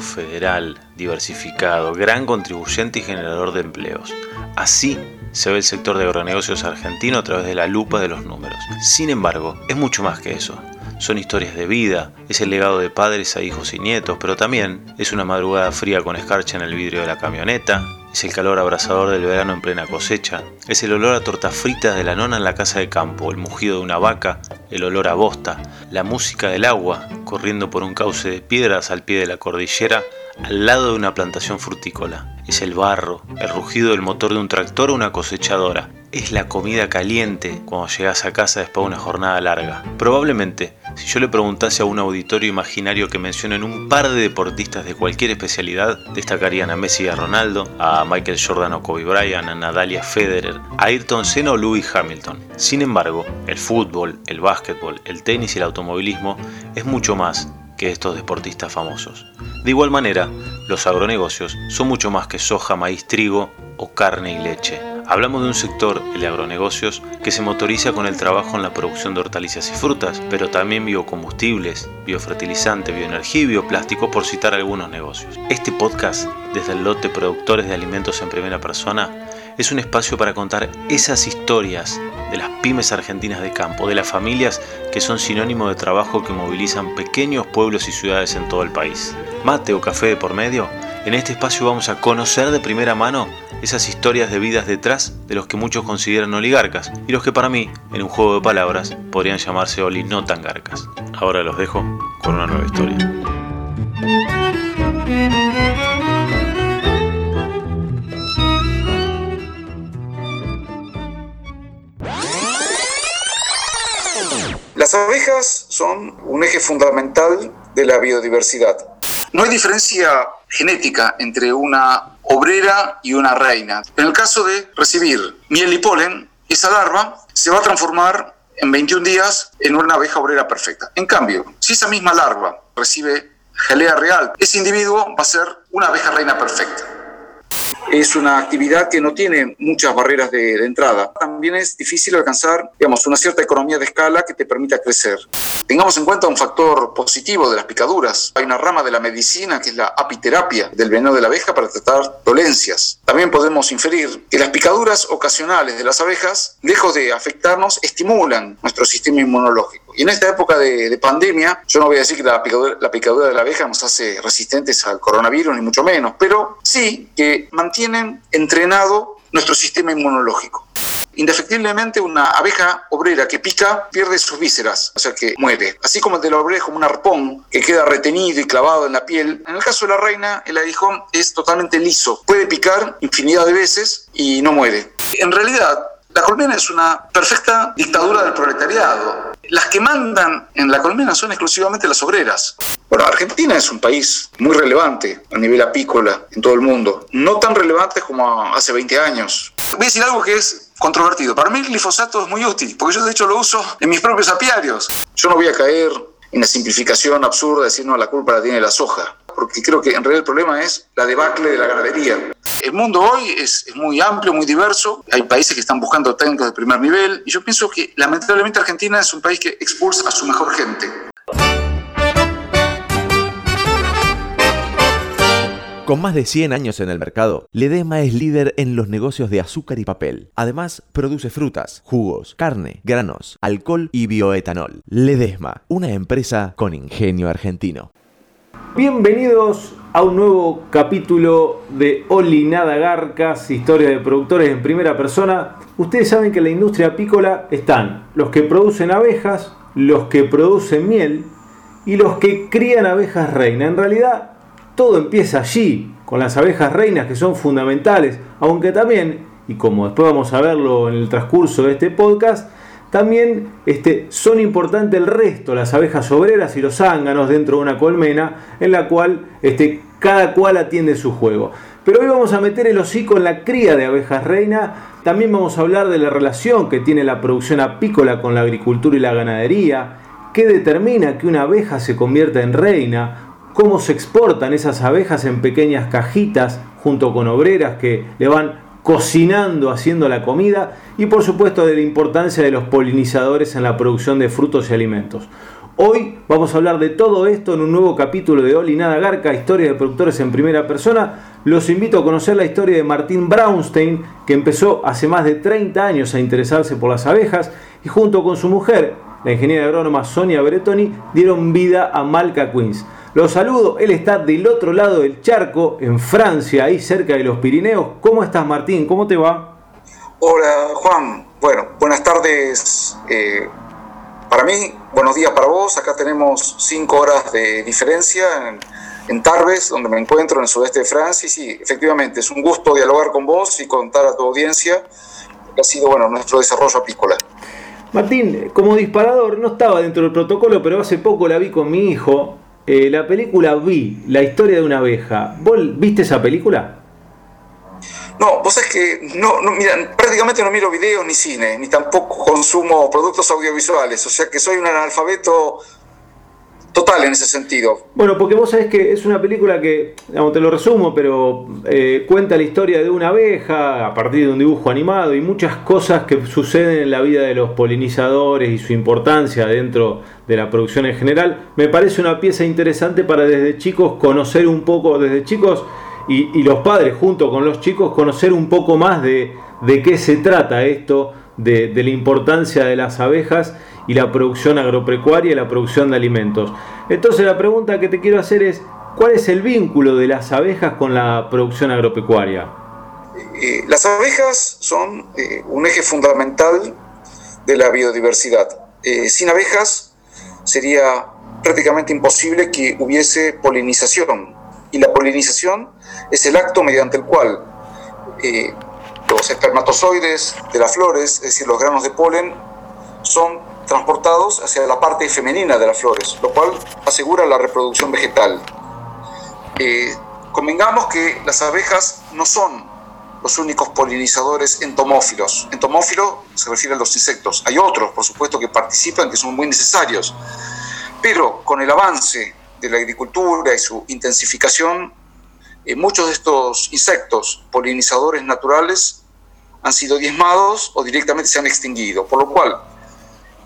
federal, diversificado, gran contribuyente y generador de empleos. Así se ve el sector de agronegocios argentino a través de la lupa de los números. Sin embargo, es mucho más que eso. Son historias de vida, es el legado de padres a hijos y nietos, pero también es una madrugada fría con escarcha en el vidrio de la camioneta, es el calor abrasador del verano en plena cosecha, es el olor a tortas fritas de la nona en la casa de campo, el mugido de una vaca, el olor a bosta, la música del agua corriendo por un cauce de piedras al pie de la cordillera al lado de una plantación frutícola. Es el barro, el rugido del motor de un tractor o una cosechadora. Es la comida caliente cuando llegas a casa después de una jornada larga. Probablemente, si yo le preguntase a un auditorio imaginario que mencionen un par de deportistas de cualquier especialidad, destacarían a Messi y a Ronaldo, a Michael Jordan o Kobe Bryant, a Nadalia Federer, a Ayrton Senna o Lewis Hamilton. Sin embargo, el fútbol, el básquetbol, el tenis y el automovilismo es mucho más que estos deportistas famosos. De igual manera, los agronegocios son mucho más que soja, maíz, trigo o carne y leche. Hablamos de un sector, el agronegocios, que se motoriza con el trabajo en la producción de hortalizas y frutas, pero también biocombustibles, biofertilizante, bioenergía y bioplástico, por citar algunos negocios. Este podcast, desde el lote Productores de Alimentos en Primera Persona, es un espacio para contar esas historias de las pymes argentinas de campo, de las familias que son sinónimo de trabajo que movilizan pequeños pueblos y ciudades en todo el país. Mate o café de por medio, en este espacio vamos a conocer de primera mano esas historias de vidas detrás de los que muchos consideran oligarcas y los que para mí, en un juego de palabras, podrían llamarse oli no tan garcas. Ahora los dejo con una nueva historia. Las abejas son un eje fundamental de la biodiversidad. No hay diferencia genética entre una obrera y una reina. En el caso de recibir miel y polen, esa larva se va a transformar en 21 días en una abeja obrera perfecta. En cambio, si esa misma larva recibe gelea real, ese individuo va a ser una abeja reina perfecta es una actividad que no tiene muchas barreras de, entrada. También es difícil alcanzar, digamos, una cierta economía de escala que te permita crecer. Tengamos en cuenta un factor positivo de las picaduras. Hay una rama de la medicina que es la apiterapia del veneno de la abeja para tratar dolencias. También podemos inferir que las picaduras ocasionales de las abejas, lejos de afectarnos, estimulan nuestro sistema inmunológico. Y en esta época de, pandemia, yo no voy a decir que la picadura, de la abeja nos hace resistentes al coronavirus, ni mucho menos, pero sí que mantienen entrenado nuestro sistema inmunológico. Indefectiblemente una abeja obrera que pica pierde sus vísceras, o sea que muere. Así como el de la obrera es como un arpón que queda retenido y clavado en la piel, en el caso de la reina el aguijón es totalmente liso. Puede picar infinidad de veces y no muere. En realidad, la colmena es una perfecta dictadura del proletariado. Las que mandan en la colmena son exclusivamente las obreras. Bueno, Argentina es un país muy relevante a nivel apícola en todo el mundo. No tan relevante como hace 20 años. Voy a decir algo que es controvertido. Para mí el glifosato es muy útil, porque yo de hecho lo uso en mis propios apiarios. Yo no voy a caer en la simplificación absurda de decir, no, la culpa la tiene la soja, porque creo que en realidad el problema es la debacle de la ganadería. El mundo hoy es, es, muy amplio, muy diverso. Hay países que están buscando técnicos de primer nivel. Y yo pienso que lamentablemente Argentina es un país que expulsa a su mejor gente. Con más de 100 años en el mercado, Ledesma es líder en los negocios de azúcar y papel. Además, produce frutas, jugos, carne, granos, alcohol y bioetanol. Ledesma, una empresa con ingenio argentino. Bienvenidos a un nuevo capítulo de Oli Nada Garcas, historia de productores en primera persona. Ustedes saben que en la industria apícola están los que producen abejas, los que producen miel y los que crían abejas reina. En realidad, todo empieza allí, con las abejas reinas que son fundamentales, aunque también, y como después vamos a verlo en el transcurso de este podcast, también este, son importantes el resto, las abejas obreras y los zánganos dentro de una colmena en la cual este, cada cual atiende su juego. Pero hoy vamos a meter el hocico en la cría de abejas reina. También vamos a hablar de la relación que tiene la producción apícola con la agricultura y la ganadería. ¿Qué determina que una abeja se convierta en reina? cómo se exportan esas abejas en pequeñas cajitas junto con obreras que le van cocinando, haciendo la comida y por supuesto de la importancia de los polinizadores en la producción de frutos y alimentos. Hoy vamos a hablar de todo esto en un nuevo capítulo de Oli Nada Garca, historia de productores en primera persona. Los invito a conocer la historia de Martín Braunstein, que empezó hace más de 30 años a interesarse por las abejas y junto con su mujer, la ingeniera agrónoma Sonia Bretoni, dieron vida a Malca Queens. Los saludo, él está del otro lado del charco, en Francia, ahí cerca de los Pirineos. ¿Cómo estás Martín? ¿Cómo te va? Hola Juan, bueno, buenas tardes eh, para mí, buenos días para vos. Acá tenemos cinco horas de diferencia en, en, Tarbes, donde me encuentro en el sudeste de Francia. Y sí, efectivamente, es un gusto dialogar con vos y contar a tu audiencia que ha sido bueno, nuestro desarrollo apícola. Martín, como disparador, no estaba dentro del protocolo, pero hace poco la vi con mi hijo. Eh, la película Vi, la historia de una abeja. ¿Vos viste esa película? No, vos es que no, no, mira, prácticamente no miro videos ni cine, ni tampoco consumo productos audiovisuales, o sea que soy un analfabeto total en ese sentido. Bueno, porque vos sabés que es una película que, digamos, te lo resumo, pero eh, cuenta la historia de una abeja a partir de un dibujo animado y muchas cosas que suceden en la vida de los polinizadores y su importancia dentro de la producción en general. Me parece una pieza interesante para desde chicos conocer un poco, desde chicos y, los padres junto con los chicos conocer un poco más de, de qué se trata esto, de, de, la importancia de las abejas y la producción agropecuaria y la producción de alimentos. Entonces la pregunta que te quiero hacer es, ¿cuál es el vínculo de las abejas con la producción agropecuaria? Eh, las abejas son eh, un eje fundamental de la biodiversidad. Eh, sin abejas sería prácticamente imposible que hubiese polinización. Y la polinización es el acto mediante el cual eh, los espermatozoides de las flores, es decir, los granos de polen, son transportados hacia la parte femenina de las flores, lo cual asegura la reproducción vegetal. Eh, convengamos que las abejas no son los únicos polinizadores entomófilos. Entomófilo se refiere a los insectos. Hay otros, por supuesto, que participan, que son muy necesarios. Pero con el avance de la agricultura y su intensificación, eh, muchos de estos insectos polinizadores naturales han sido diezmados o directamente se han extinguido, por lo cual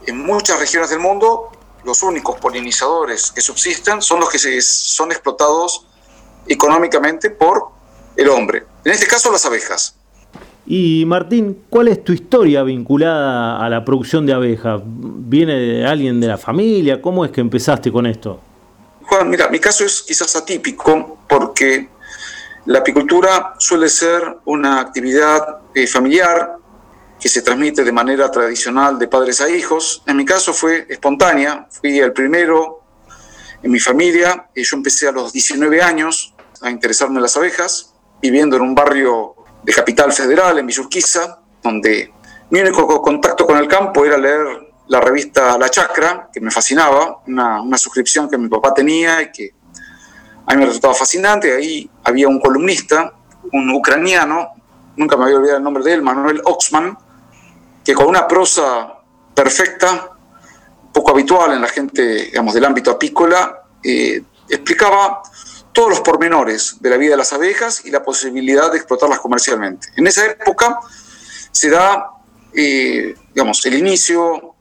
en muchas regiones del mundo los únicos polinizadores que subsisten son los que se, son explotados económicamente por el hombre, en este caso las abejas. Y Martín, ¿cuál es tu historia vinculada a la producción de abejas? ¿Viene de alguien de la familia? ¿Cómo es que empezaste con esto? Juan, mira, mi caso es quizás atípico porque la apicultura suele ser una actividad eh, familiar que se transmite de manera tradicional de padres a hijos. En mi caso fue espontánea, fui el primero en mi familia. y Yo empecé a los 19 años a interesarme en las abejas, viviendo en un barrio de Capital Federal, en Villurquiza, donde mi único contacto con el campo era leer la revista La Chacra, que me fascinaba, una, una suscripción que mi papá tenía y que a mí me resultaba fascinante. Ahí había un columnista, un ucraniano, nunca me había olvidado el nombre de él, Manuel Oxman, que con una prosa perfecta, poco habitual en la gente digamos, del ámbito apícola, eh, explicaba todos los pormenores de la vida de las abejas y la posibilidad de explotarlas comercialmente. En esa época se da, eh, digamos, el inicio,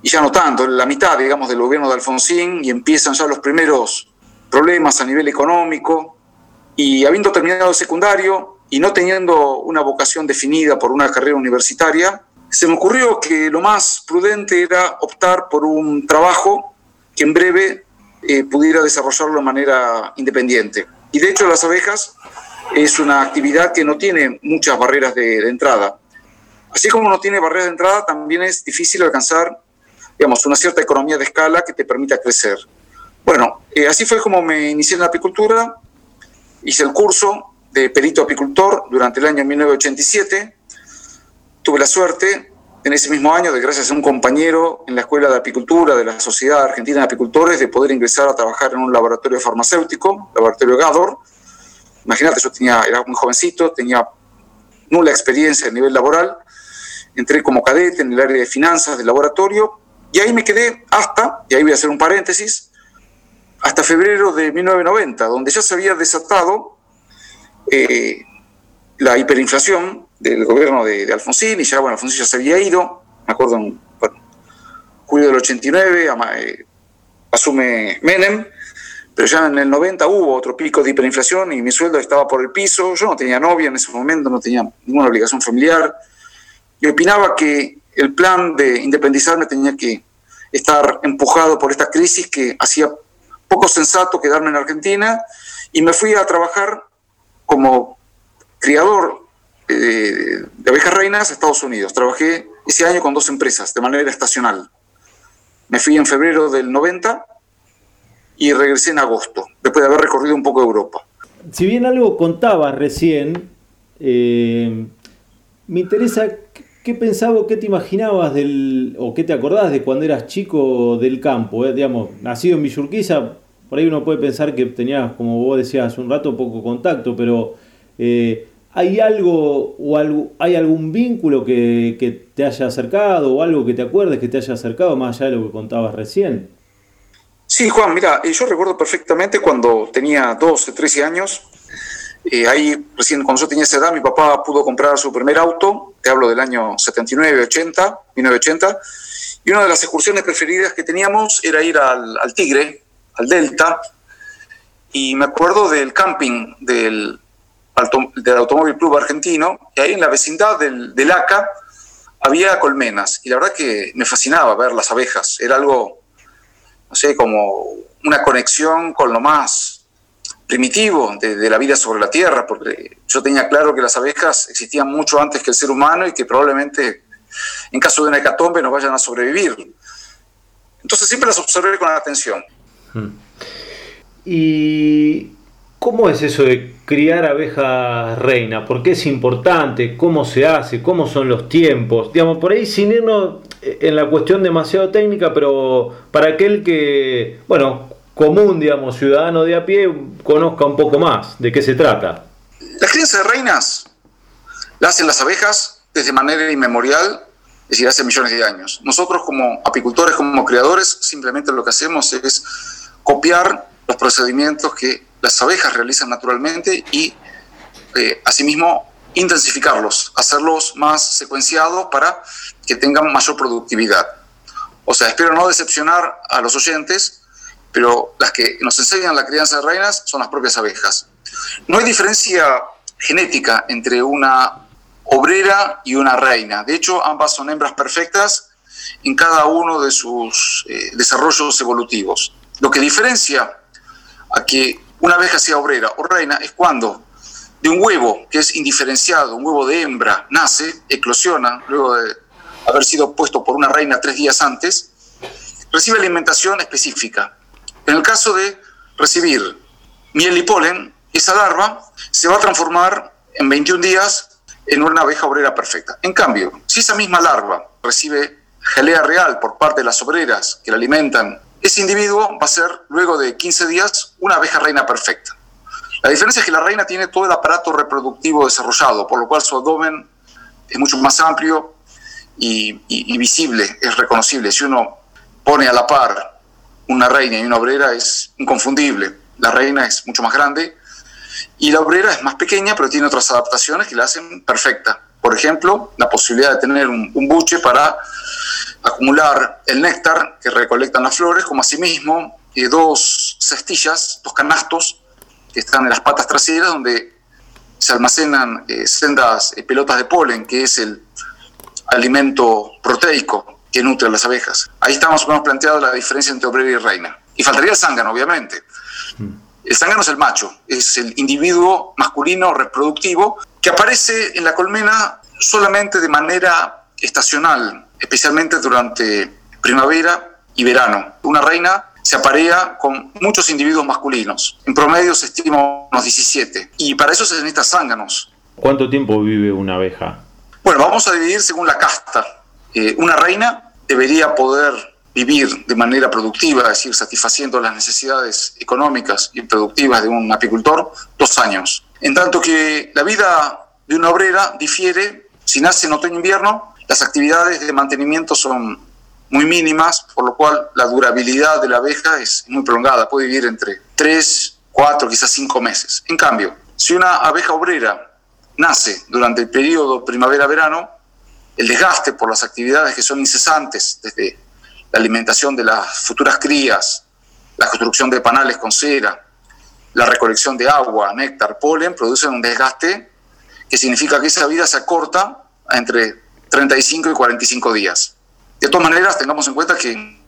y ya no tanto, la mitad, digamos, del gobierno de Alfonsín, y empiezan ya los primeros problemas a nivel económico y habiendo terminado el secundario y no teniendo una vocación definida por una carrera universitaria, se me ocurrió que lo más prudente era optar por un trabajo que en breve eh, pudiera desarrollarlo de manera independiente. Y de hecho las abejas es una actividad que no tiene muchas barreras de, entrada. Así como no tiene barreras de entrada, también es difícil alcanzar digamos, una cierta economía de escala que te permita crecer. Bueno, eh, así fue como me inicié en la apicultura. Hice el curso de perito apicultor durante el año 1987. Tuve la suerte en ese mismo año, de gracias a un compañero en la Escuela de Apicultura de la Sociedad Argentina de Apicultores, de poder ingresar a trabajar en un laboratorio farmacéutico, laboratorio Gador. Imagínate, yo tenía, era muy jovencito, tenía nula experiencia a nivel laboral. Entré como cadete en el área de finanzas del laboratorio y ahí me quedé hasta, y ahí voy a hacer un paréntesis, hasta febrero de 1990, donde ya se había desatado eh, la hiperinflación del gobierno de, Alfonsín, y ya, bueno, Alfonsín ya se había ido, me acuerdo, en julio del 89, eh, asume Menem, pero ya en el 90 hubo otro pico de hiperinflación y mi sueldo estaba por el piso. Yo no tenía novia en ese momento, no tenía ninguna obligación familiar. Y opinaba que el plan de independizarme tenía que estar empujado por esta crisis que hacía poco sensato quedarme en Argentina y me fui a trabajar como criador eh, de abejas reinas a Estados Unidos. Trabajé ese año con dos empresas de manera estacional. Me fui en febrero del 90 y regresé en agosto, después de haber recorrido un poco Europa. Si bien algo contabas recién, eh, me interesa qué pensabas, qué te imaginabas del, o qué te acordás de cuando eras chico del campo, eh, digamos, nacido en Villurquiza, por ahí uno puede pensar que tenías, como vos decías hace un rato, poco contacto, pero ¿hay algo o hay algún vínculo que, te haya acercado o algo que te acuerdes que te haya acercado más allá de lo que contabas recién? Sí, Juan, mira, eh, yo recuerdo perfectamente cuando tenía 12, 13 años. Eh, ahí, recién cuando yo tenía esa edad, mi papá pudo comprar su primer auto, te hablo del año 79, 80, 1980, y una de las excursiones preferidas que teníamos era ir al Tigre, al Delta, y me acuerdo del camping del, del Automóvil Club Argentino, y ahí en la vecindad del, del ACA había colmenas, y la verdad que me fascinaba ver las abejas, era algo no sé, como una conexión con lo más primitivo de, la vida sobre la Tierra, porque yo tenía claro que las abejas existían mucho antes que el ser humano y que probablemente en caso de una hecatombe no vayan a sobrevivir. Entonces siempre las observé con atención. Hmm. ¿Y cómo es eso de criar abejas reina? ¿Por qué es importante? ¿Cómo se hace? ¿Cómo son los tiempos? Digamos, por ahí sin irnos en la cuestión demasiado técnica, pero para aquel que, bueno, común, digamos, ciudadano de a pie, conozca un poco más de qué se trata. La crianza de reinas la hacen las abejas desde manera inmemorial, es decir, hace millones de años. Nosotros como apicultores, como criadores, simplemente lo que hacemos es copiar los procedimientos que las abejas realizan naturalmente y eh, asimismo intensificarlos, hacerlos más secuenciados para que tengan mayor productividad. O sea, espero no decepcionar a los oyentes, pero las que nos enseñan la crianza de reinas son las propias abejas. No hay diferencia genética entre una obrera y una reina. De hecho, ambas son hembras perfectas en cada uno de sus eh, desarrollos evolutivos. Lo que diferencia a que una abeja sea obrera o reina es cuando de un huevo que es indiferenciado, un huevo de hembra, nace, eclosiona, luego de haber sido puesto por una reina tres días antes, recibe alimentación específica. En el caso de recibir miel y polen, esa larva se va a transformar en 21 días en una abeja obrera perfecta. En cambio, si esa misma larva recibe gelea real por parte de las obreras que la alimentan, ese individuo va a ser, luego de 15 días, una abeja reina perfecta. La diferencia es que la reina tiene todo el aparato reproductivo desarrollado, por lo cual su abdomen es mucho más amplio y, visible, es reconocible. Si uno pone a la par una reina y una obrera, es inconfundible. La reina es mucho más grande y la obrera es más pequeña, pero tiene otras adaptaciones que la hacen perfecta. Por ejemplo, la posibilidad de tener un, un buche para acumular el néctar que recolectan las flores, como asimismo eh, dos cestillas, dos canastos que están en las patas traseras donde se almacenan eh, sendas eh, pelotas de polen, que es el alimento proteico que nutre a las abejas. Ahí estamos más planteado la diferencia entre obrera y reina. Y faltaría el zángano, obviamente. Mm. El zángano es el macho, es el individuo masculino reproductivo que aparece en la colmena solamente de manera estacional, especialmente durante primavera y verano. Una reina se aparea con muchos individuos masculinos. En promedio se estima unos 17. Y para eso se necesitan zánganos. ¿Cuánto tiempo vive una abeja? Bueno, vamos a dividir según la casta. Eh, una reina debería poder vivir de manera productiva, es decir, satisfaciendo las necesidades económicas y productivas de un apicultor, dos años. En tanto que la vida de una obrera difiere, si nace en otoño-invierno, las actividades de mantenimiento son muy mínimas, por lo cual la durabilidad de la abeja es muy prolongada, puede vivir entre 3, 4, quizás 5 meses. En cambio, si una abeja obrera nace durante el periodo primavera-verano, el desgaste por las actividades que son incesantes, desde la alimentación de las futuras crías, la construcción de panales con cera, la recolección de agua, néctar, polen, producen un desgaste que significa que esa vida se acorta entre 35 y 45 días. De todas maneras, tengamos en cuenta que en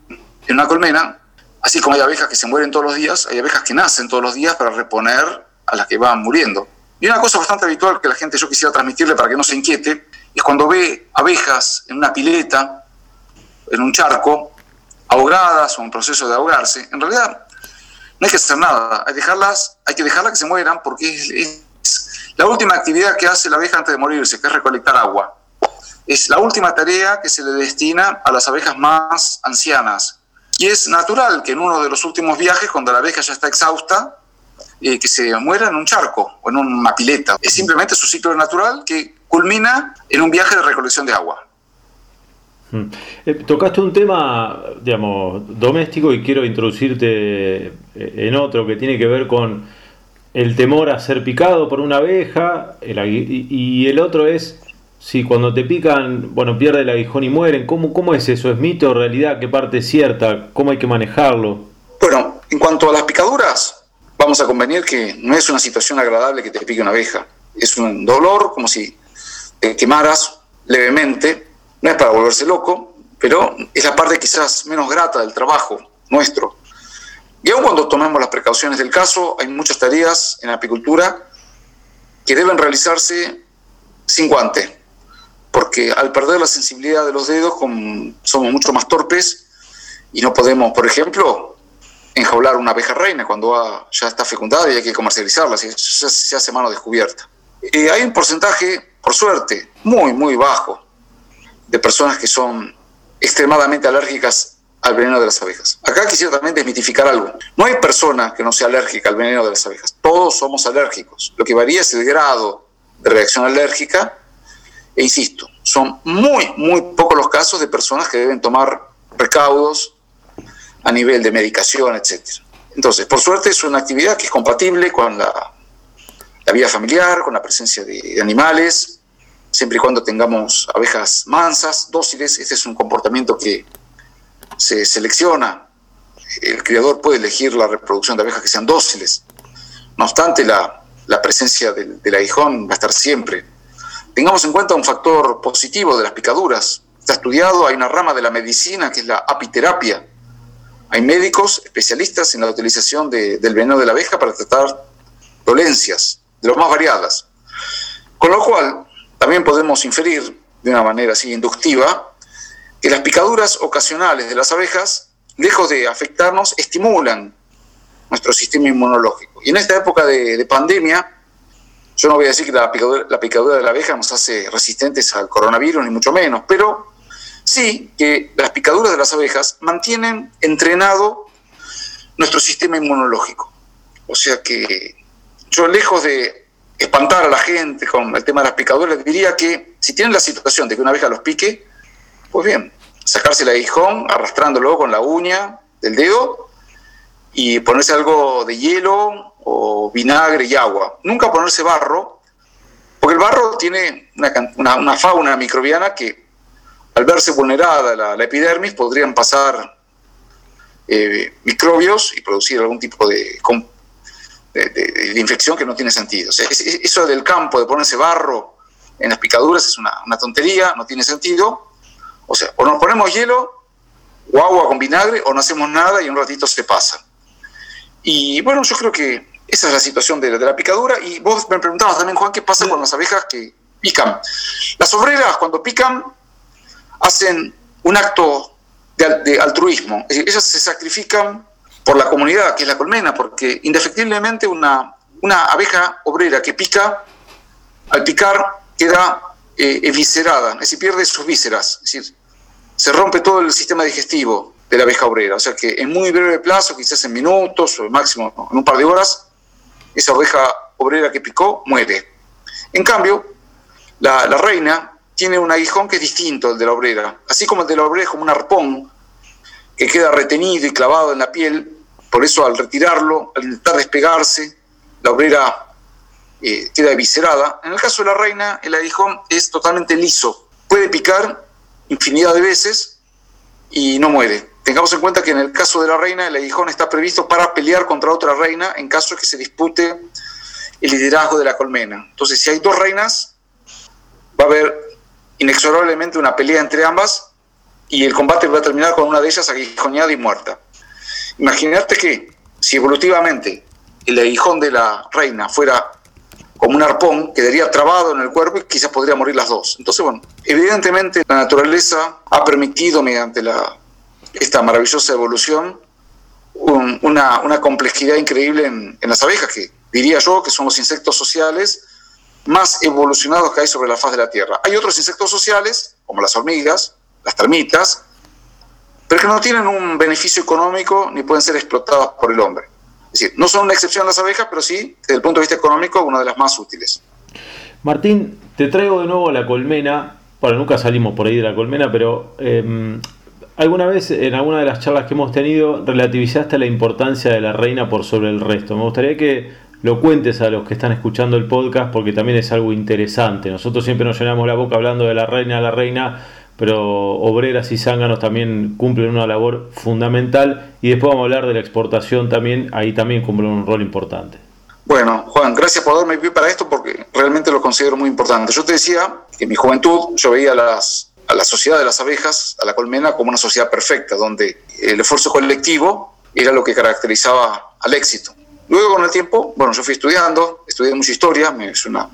una colmena, así como hay abejas que se mueren todos los días, hay abejas que nacen todos los días para reponer a las que van muriendo. Y una cosa bastante habitual que la gente yo quisiera transmitirle para que no se inquiete, es cuando ve abejas en una pileta, en un charco, ahogadas o en proceso de ahogarse, en realidad no hay que hacer nada, hay, dejarlas, hay que dejarlas que se mueran porque es, la última actividad que hace la abeja antes de morirse, que es recolectar agua. Es la última tarea que se le destina a las abejas más ancianas. Y es natural que en uno de los últimos viajes, cuando la abeja ya está exhausta, eh, que se muera en un charco o en una pileta. Es simplemente su ciclo natural que culmina en un viaje de recolección de agua. Hmm. Eh, tocaste un tema, digamos, doméstico y quiero introducirte eh, en otro que tiene que ver con el temor a ser picado por una abeja y, el otro es si cuando te pican, bueno, pierde el aguijón y mueren. ¿Cómo, ¿Cómo es eso? ¿Es mito o realidad? ¿Qué parte es cierta? ¿Cómo hay que manejarlo? Bueno, en cuanto a las picaduras, vamos a convenir que no es una situación agradable que te pique una abeja. Es un dolor como si te quemaras levemente. No es para volverse loco, pero es la parte quizás menos grata del trabajo nuestro. Y aun cuando tomemos las precauciones del caso, hay muchas tareas en apicultura que deben realizarse sin guante, porque al perder la sensibilidad de los dedos somos mucho más torpes y no podemos, por ejemplo, enjaular una abeja reina cuando ya está fecundada y hay que comercializarla, se, se hace mano descubierta. Eh, hay un porcentaje, por suerte, muy, muy bajo de personas que son extremadamente alérgicas al veneno de las abejas. Acá quisiera también desmitificar algo. No hay persona que no sea alérgica al veneno de las abejas. Todos somos alérgicos. Lo que varía es el grado de reacción alérgica. E insisto, son muy, muy pocos los casos de personas que deben tomar recaudos a nivel de medicación, etc. Entonces, por suerte es una actividad que es compatible con la, la vida familiar, con la presencia de animales, siempre y cuando tengamos abejas mansas, dóciles. Este es un comportamiento que se selecciona, el criador puede elegir la reproducción de abejas que sean dóciles. No obstante, la, presencia del, del, aguijón va a estar siempre. Tengamos en cuenta un factor positivo de las picaduras. Está estudiado, hay una rama de la medicina que es la apiterapia. Hay médicos especialistas en la utilización del veneno de la abeja para tratar dolencias de lo más variadas. Con lo cual, también podemos inferir de una manera así inductiva que las picaduras ocasionales de las abejas, lejos de afectarnos, estimulan nuestro sistema inmunológico. Y en esta época de, pandemia, yo no voy a decir que la picadura, la picadura de la abeja nos hace resistentes al coronavirus, ni mucho menos, pero sí que las picaduras de las abejas mantienen entrenado nuestro sistema inmunológico. O sea que yo lejos de espantar a la gente con el tema de las picaduras, diría que si tienen la situación de que una abeja los pique, pues bien, sacarse el aguijón arrastrándolo con la uña del dedo y ponerse algo de hielo o vinagre y agua. Nunca ponerse barro, porque el barro tiene una, fauna microbiana que al verse vulnerada la, epidermis podrían pasar eh, microbios y producir algún tipo de, de, infección que no tiene sentido. eso del campo, de ponerse barro en las picaduras es una, una tontería, no tiene sentido o sea, o nos ponemos hielo o agua con vinagre o no hacemos nada y un ratito se pasa. Y bueno, yo creo que esa es la situación de, la picadura. Y vos me preguntabas también, Juan, ¿qué pasa con las abejas que pican? Las obreras cuando pican hacen un acto de, altruismo. ellas se sacrifican por la comunidad, que es la colmena, porque indefectiblemente una, una abeja obrera que pica, al picar queda eh, eviscerada, es decir, pierde sus vísceras, es decir, se rompe todo el sistema digestivo de la abeja obrera. O sea que en muy breve plazo, quizás en minutos o máximo en un par de horas, esa oveja obrera que picó muere. En cambio, la, reina tiene un aguijón que es distinto al de la obrera. Así como el de la obrera es como un arpón que queda retenido y clavado en la piel, por eso al retirarlo, al intentar despegarse, la obrera eh, queda eviscerada. En el caso de la reina, el aguijón es totalmente liso. Puede picar infinidad de veces y no muere. Tengamos en cuenta que en el caso de la reina, el aguijón está previsto para pelear contra otra reina en caso de que se dispute el liderazgo de la colmena. Entonces, si hay dos reinas, va a haber inexorablemente una pelea entre ambas y el combate va a terminar con una de ellas aguijoneada y muerta. Imagínate que si evolutivamente el aguijón de la reina fuera como un arpón, quedaría trabado en el cuerpo y quizás podría morir las dos. Entonces, bueno, evidentemente la naturaleza ha permitido mediante la, esta maravillosa evolución una, una, complejidad increíble en, las abejas, que diría yo que son los insectos sociales más evolucionados que hay sobre la faz de la Tierra. Hay otros insectos sociales, como las hormigas, las termitas, pero que no tienen un beneficio económico ni pueden ser explotados por el hombre. Es decir, no son una excepción las abejas, pero sí, desde el punto de vista económico, una de las más útiles. Martín, te traigo de nuevo a la colmena. Bueno, nunca salimos por ahí de la colmena, pero em, alguna vez en alguna de las charlas que hemos tenido relativizaste la importancia de la reina por sobre el resto. Me gustaría que lo cuentes a los que están escuchando el podcast porque también es algo interesante. Nosotros siempre nos llenamos la boca hablando de la reina, la reina, pero obreras y zánganos también cumplen una labor fundamental y después vamos a hablar de la exportación también, ahí también cumplen un rol importante. Bueno, Juan, gracias por darme pie para esto porque realmente lo considero muy importante. Yo te decía que en mi juventud yo veía las, a la sociedad de las abejas, a la colmena, como una sociedad perfecta, donde el esfuerzo colectivo era lo que caracterizaba al éxito. Luego, con el tiempo, bueno, yo fui estudiando, estudié mucha historia, es una,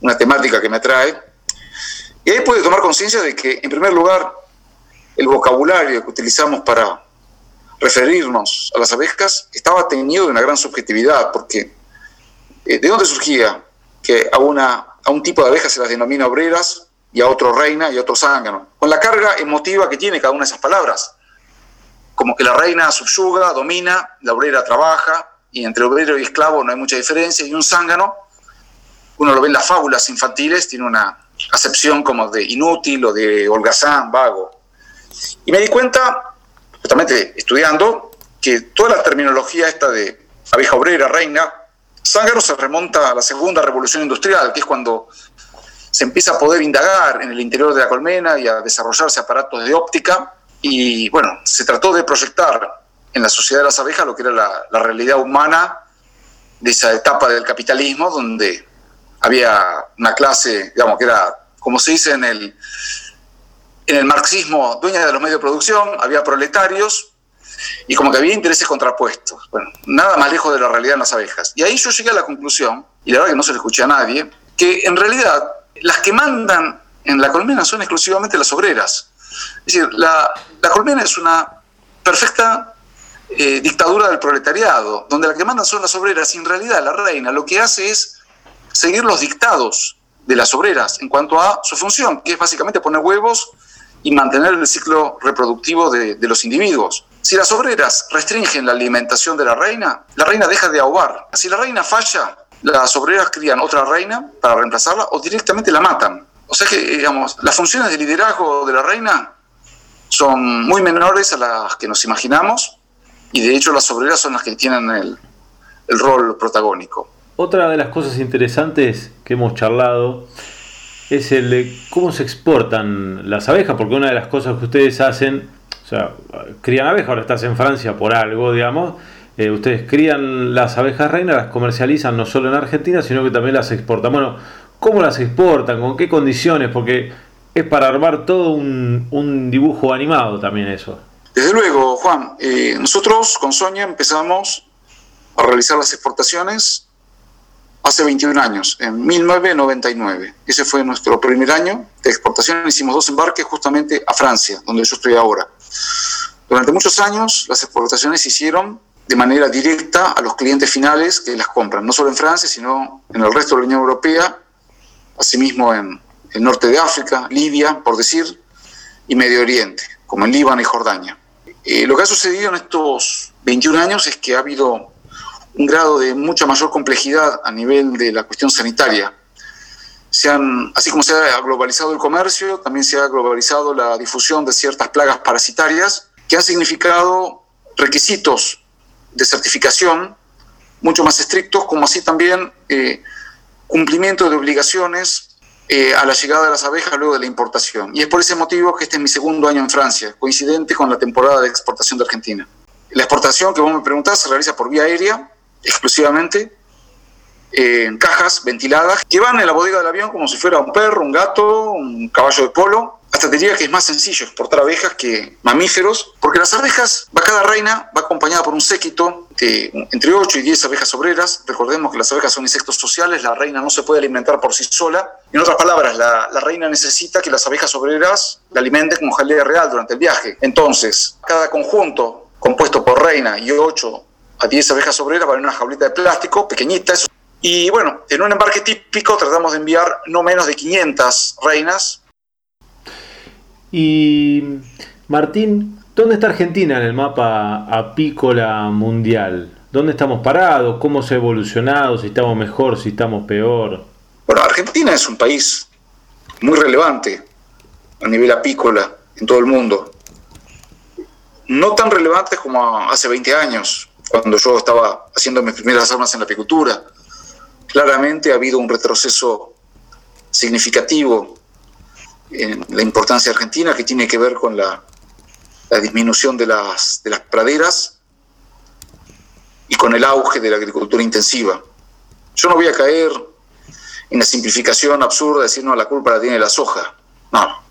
una temática que me atrae, y ahí pude tomar conciencia de que, en primer lugar, el vocabulario que utilizamos para referirnos a las abejas estaba teñido de una gran subjetividad, porque eh, ¿de dónde surgía que a, una, a un tipo de abejas se las denomina obreras y a otro reina y a otro zángano? Con la carga emotiva que tiene cada una de esas palabras. Como que la reina subyuga, domina, la obrera trabaja, y entre obrero y esclavo no hay mucha diferencia, y un zángano, uno lo ve en las fábulas infantiles, tiene una acepción como de inútil o de holgazán, vago. Y me di cuenta, justamente estudiando, que toda la terminología esta de abeja obrera, reina, zángano se remonta a la segunda revolución industrial, que es cuando se empieza a poder indagar en el interior de la colmena y a desarrollarse aparatos de óptica. Y bueno, se trató de proyectar en la sociedad de las abejas lo que era la, realidad humana de esa etapa del capitalismo, donde había una clase, digamos, que era, como se dice en el, en el marxismo, dueña de los medios de producción, había proletarios y como que había intereses contrapuestos. Bueno, nada más lejos de la realidad en las abejas. Y ahí yo llegué a la conclusión, y la verdad que no se le escuché a nadie, que en realidad las que mandan en la colmena son exclusivamente las obreras. Es decir, la, colmena es una perfecta eh, dictadura del proletariado, donde la que mandan son las obreras y en realidad la reina lo que hace es seguir los dictados de las obreras en cuanto a su función, que es básicamente poner huevos y mantener el ciclo reproductivo de, los individuos. Si las obreras restringen la alimentación de la reina, la reina deja de ahogar. Si la reina falla, las obreras crían otra reina para reemplazarla o directamente la matan. O sea que, digamos, las funciones de liderazgo de la reina son muy menores a las que nos imaginamos y de hecho las obreras son las que tienen el rol protagónico. Otra de las cosas interesantes que hemos charlado es el de cómo se exportan las abejas, porque una de las cosas que ustedes hacen, o sea, crían abejas, ahora estás en Francia por algo, digamos, eh, ustedes crían las abejas reinas, las comercializan no solo en Argentina, sino que también las exportan. Bueno, ¿cómo las exportan? ¿Con qué condiciones? Porque es para armar todo un, dibujo animado también eso. Desde luego, Juan, eh, nosotros con Sonia empezamos a realizar las exportaciones hace 21 años, en 1999. Ese fue nuestro primer año de exportación. Hicimos dos embarques justamente a Francia, donde yo estoy ahora. Durante muchos años las exportaciones se hicieron de manera directa a los clientes finales que las compran, no solo en Francia, sino en el resto de la Unión Europea, asimismo en el norte de África, Libia, por decir, y Medio Oriente, como en Líbano y Jordania. Eh, lo que ha sucedido en estos 21 años es que ha habido un grado de mucha mayor complejidad a nivel de la cuestión sanitaria. Se así como se ha globalizado el comercio, también se ha globalizado la difusión de ciertas plagas parasitarias que han significado requisitos de certificación mucho más estrictos, como así también eh, cumplimiento de obligaciones eh, a la llegada de las abejas luego de la importación. Y es por ese motivo que este es mi segundo año en Francia, coincidente con la temporada de exportación de Argentina. La exportación que vos me preguntás se realiza por vía aérea exclusivamente en cajas ventiladas que van en la bodega del avión como si fuera un perro, un gato, un caballo de polo. Hasta diría que es más sencillo exportar abejas que mamíferos, porque las abejas, va cada reina, va acompañada por un séquito de entre 8 y 10 abejas obreras. Recordemos que las abejas son insectos sociales, la reina no se puede alimentar por sí sola. En otras palabras, la, la reina necesita que las abejas obreras la alimenten como jalea real durante el viaje. Entonces, cada conjunto compuesto por reina y 8 a 10 abejas obreras en una jaulita de plástico pequeñita, y bueno, en un embarque típico tratamos de enviar no menos de 500 reinas. Y Martín, ¿dónde está Argentina en el mapa apícola mundial? ¿Dónde estamos parados? ¿Cómo se ha evolucionado? ¿Si estamos mejor? ¿Si estamos peor? Bueno, Argentina es un país muy relevante a nivel apícola en todo el mundo. No tan relevante como hace 20 años, cuando yo estaba haciendo mis primeras armas en la apicultura claramente ha habido un retroceso significativo en la importancia argentina que tiene que ver con la, disminución de las, de las praderas y con el auge de la agricultura intensiva. Yo no voy a caer en la simplificación absurda de decir, no, la culpa la tiene la soja. No.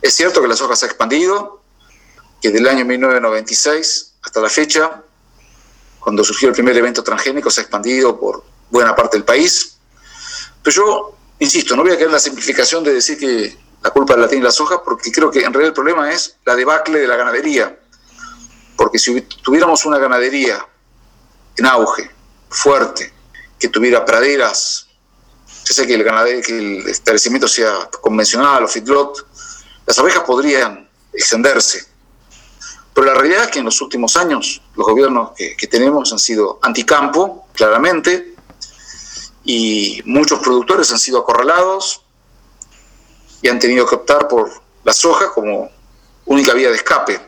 Es cierto que la soja se ha expandido, que desde el año 1996 hasta la fecha, cuando surgió el primer evento transgénico, se ha expandido por buena parte del país. Pero yo, insisto, no voy a caer en la simplificación de decir que la culpa la tiene la soja, porque creo que en realidad el problema es la debacle de la ganadería. Porque si tuviéramos una ganadería en auge, fuerte, que tuviera praderas, ya sé que el, ganadero, que el establecimiento sea convencional o feedlot, las abejas podrían extenderse. Pero la realidad es que en los últimos años los gobiernos que tenemos han sido anticampo, claramente, y muchos productores han sido acorralados y han tenido que optar por la soja como única vía de escape.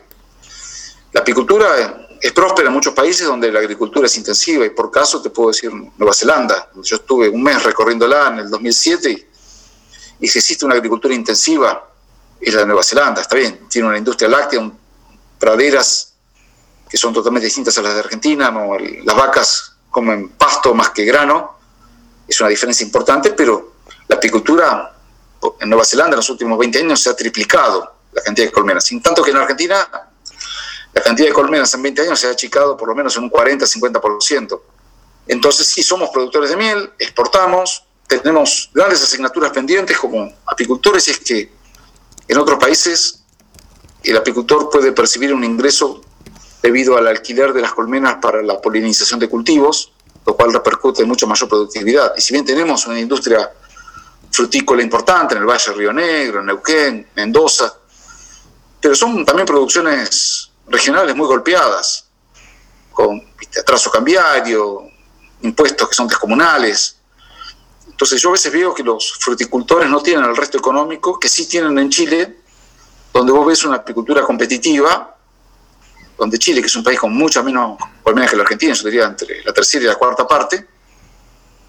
La apicultura es próspera en muchos países donde la agricultura es intensiva y por caso te puedo decir Nueva Zelanda. Yo estuve un mes recorriéndola en el 2007 y, si existe una agricultura intensiva es la de Nueva Zelanda, está bien, tiene una industria láctea, praderas que son totalmente distintas a las de Argentina, ¿no? las vacas comen pasto más que grano, es una diferencia importante, pero la apicultura en Nueva Zelanda en los últimos 20 años se ha triplicado la cantidad de colmenas. Sin tanto que en Argentina la cantidad de colmenas en 20 años se ha achicado por lo menos en un 40-50%. Entonces sí somos productores de miel, exportamos, tenemos grandes asignaturas pendientes como apicultores y es que en otros países el apicultor puede percibir un ingreso debido al alquiler de las colmenas para la polinización de cultivos, lo cual repercute en mucha mayor productividad. Y si bien tenemos una industria frutícola importante en el Valle Río Negro, en Neuquén, Mendoza, pero son también producciones regionales muy golpeadas, con atraso cambiario, impuestos que son descomunales. Entonces yo a veces veo que los fruticultores no tienen el resto económico que sí tienen en Chile, donde vos ves una apicultura competitiva donde Chile, que es un país con mucha menos colmenas que la Argentina, yo diría entre la tercera y la cuarta parte,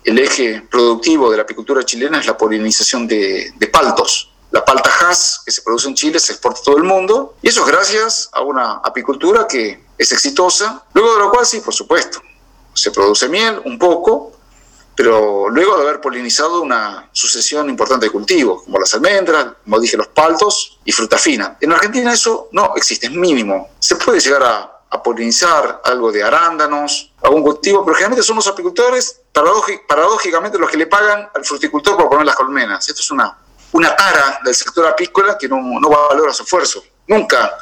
el eje productivo de la apicultura chilena es la polinización de, paltos. La palta Hass que se produce en Chile se exporta a todo el mundo y eso es gracias a una apicultura que es exitosa, luego de lo cual sí, por supuesto, se produce miel un poco, pero luego de haber polinizado una sucesión importante de cultivos, como las almendras, como dije, los paltos y fruta fina. En Argentina eso no existe, es mínimo. Se puede llegar a, polinizar algo de arándanos, algún cultivo, pero generalmente son los apicultores, paradójicamente, los que le pagan al fruticultor por poner las colmenas. Esto es una, una tara del sector apícola que no, no valora su esfuerzo. Nunca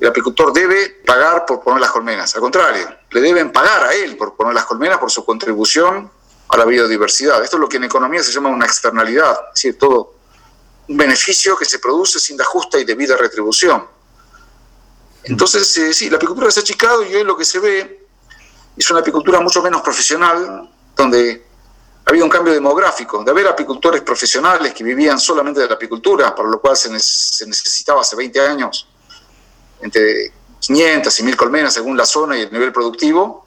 el apicultor debe pagar por poner las colmenas. Al contrario, le deben pagar a él por poner las colmenas por su contribución a la biodiversidad. Esto es lo que en economía se llama una externalidad, es decir, todo un beneficio que se produce sin la justa y debida retribución. Entonces, eh, sí, la apicultura se ha achicado y hoy lo que se ve es una apicultura mucho menos profesional, donde ha habido un cambio demográfico, de haber apicultores profesionales que vivían solamente de la apicultura, para lo cual se, se necesitaba hace 20 años entre 500 y 1000 colmenas según la zona y el nivel productivo,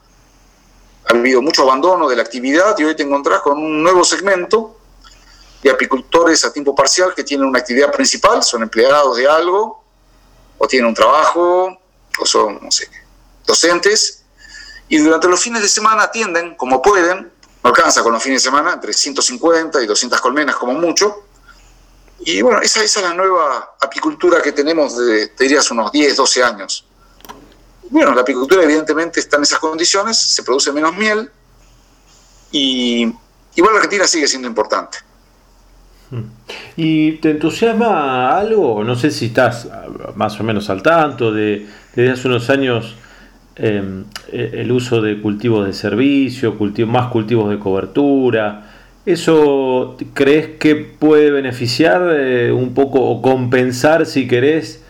ha habido mucho abandono de la actividad y hoy te encontrás con un nuevo segmento y apicultores a tiempo parcial que tienen una actividad principal, son empleados de algo, o tienen un trabajo, o son, no sé, docentes, y durante los fines de semana atienden como pueden, no alcanza con los fines de semana, entre 150 y 200 colmenas como mucho, y bueno, esa, esa es la nueva apicultura que tenemos de, dirías, unos 10, 12 años. Bueno, la apicultura evidentemente está en esas condiciones, se produce menos miel, y igual la Argentina sigue siendo importante. ¿Y te entusiasma algo? No sé si estás más o menos al tanto de desde hace unos años em, e, el uso de cultivos de servicio, más cultivos de cobertura. ¿Eso crees que puede beneficiar eh, un poco o compensar, si querés,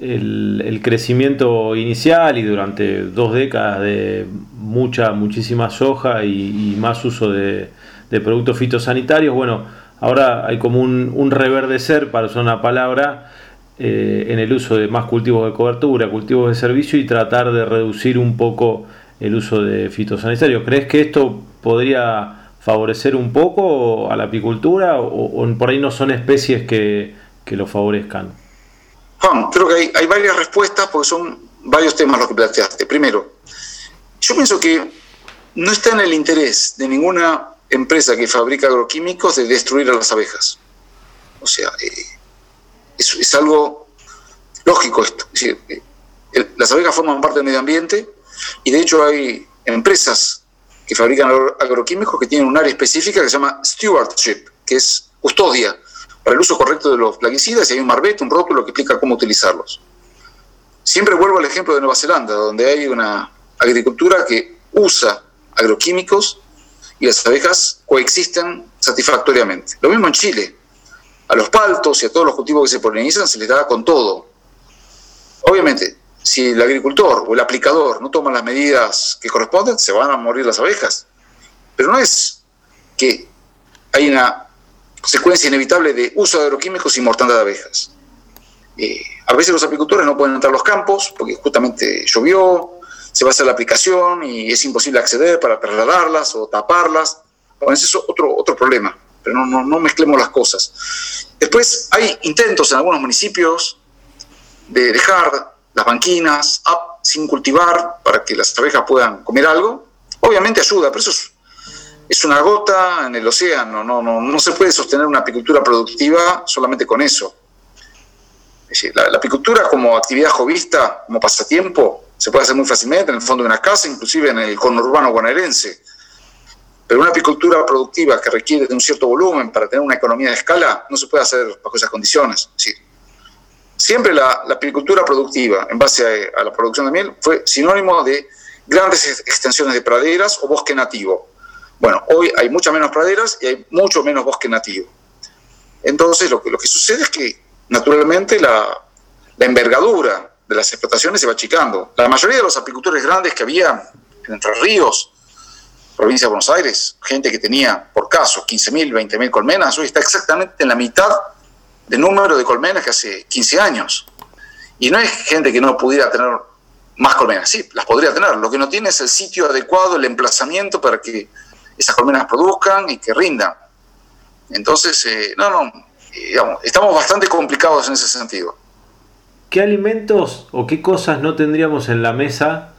el, crecimiento inicial y durante dos décadas de mucha, muchísima soja y, más uso de, de productos fitosanitarios? Bueno, Ahora hay como un, reverdecer, para usar una palabra, eh, en el uso de más cultivos de cobertura, cultivos de servicio y tratar de reducir un poco el uso de fitosanitarios. ¿Crees que esto podría favorecer un poco a la apicultura o, por ahí no son especies que, lo favorezcan? Juan, creo que hay, hay, varias respuestas porque son varios temas los que planteaste. Primero, yo pienso que no está en el interés de ninguna empresa que fabrica agroquímicos de destruir a las abejas. O sea, eh, es, algo lógico esto. Eh, las abejas forman parte del medio ambiente y de hecho hay empresas que fabrican agroquímicos que tienen un área específica que se llama stewardship, que es custodia para el uso correcto de los plaguicidas y hay un marbete, un rótulo que explica cómo utilizarlos. Siempre vuelvo al ejemplo de Nueva Zelanda, donde hay una agricultura que usa agroquímicos y las abejas coexisten satisfactoriamente. Lo mismo en Chile. A los paltos y a todos los cultivos que se polinizan se les da con todo. Obviamente, si el agricultor o el aplicador no toman las medidas que corresponden, se van a morir las abejas. Pero no es que hay una secuencia inevitable de uso de agroquímicos y mortandad de abejas. Eh, a veces los apicultores no pueden entrar a los campos porque justamente llovió, se va a hacer la aplicación y es imposible acceder para trasladarlas o taparlas. Bueno, ese es otro, otro problema, pero no, no, mezclemos las cosas. Después hay intentos en algunos municipios de dejar las banquinas sin cultivar para que las abejas puedan comer algo. Obviamente ayuda, pero eso es, una gota en el océano, no, no, no se puede sostener una apicultura productiva solamente con eso. la, la apicultura como actividad jovista, como pasatiempo, se puede hacer muy fácilmente en el fondo de una casa, inclusive en el conurbano bonaerense. Pero una apicultura productiva que requiere de un cierto volumen para tener una economía de escala no se puede hacer bajo esas condiciones. siempre la, apicultura productiva en base a, la producción de miel fue sinónimo de grandes extensiones de praderas o bosque nativo. Bueno, hoy hay muchas menos praderas y hay mucho menos bosque nativo. Entonces lo que, lo que sucede es que naturalmente la, la envergadura de las explotaciones se va achicando. La mayoría de los apicultores grandes que había en Entre Ríos, provincia de Buenos Aires, gente que tenía por caso 15.000, 20.000 colmenas, hoy está exactamente en la mitad del número de colmenas que hace 15 años. Y no es gente que no pudiera tener más colmenas, sí, las podría tener. Lo que no tiene es el sitio adecuado, el emplazamiento para que esas colmenas produzcan y que rindan. Entonces, eh, no, no, eh, estamos bastante complicados en ese sentido. ¿Qué alimentos o qué cosas no tendríamos en la mesa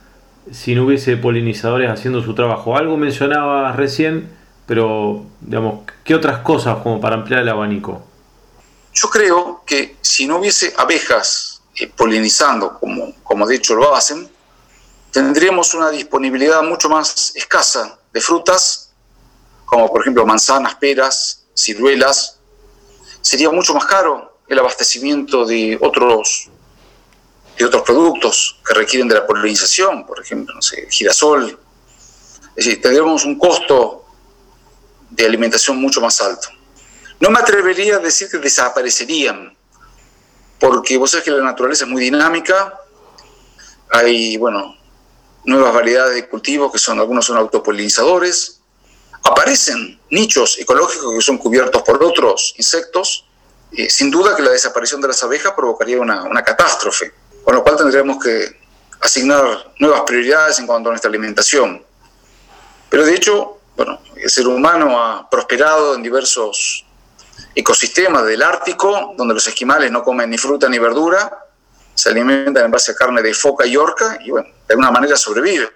si no hubiese polinizadores haciendo su trabajo? Algo mencionabas recién, pero digamos, ¿qué otras cosas como para ampliar el abanico? Yo creo que si no hubiese abejas eh, polinizando, como, como de hecho lo hacen, tendríamos una disponibilidad mucho más escasa de frutas, como por ejemplo manzanas, peras, ciruelas. Sería mucho más caro el abastecimiento de otros de otros productos que requieren de la polinización, por ejemplo, no sé, girasol. Es decir, tendríamos un costo de alimentación mucho más alto. No me atrevería a decir que desaparecerían, porque vos sabés que la naturaleza es muy dinámica, hay, bueno, nuevas variedades de cultivos que son, algunos son autopolinizadores, aparecen nichos ecológicos que son cubiertos por otros insectos, eh, sin duda que la desaparición de las abejas provocaría una, una catástrofe con lo cual tendremos que asignar nuevas prioridades en cuanto a nuestra alimentación. Pero de hecho, bueno, el ser humano ha prosperado en diversos ecosistemas del Ártico, donde los esquimales no comen ni fruta ni verdura, se alimentan en base a carne de foca y orca y, bueno, de alguna manera sobreviven.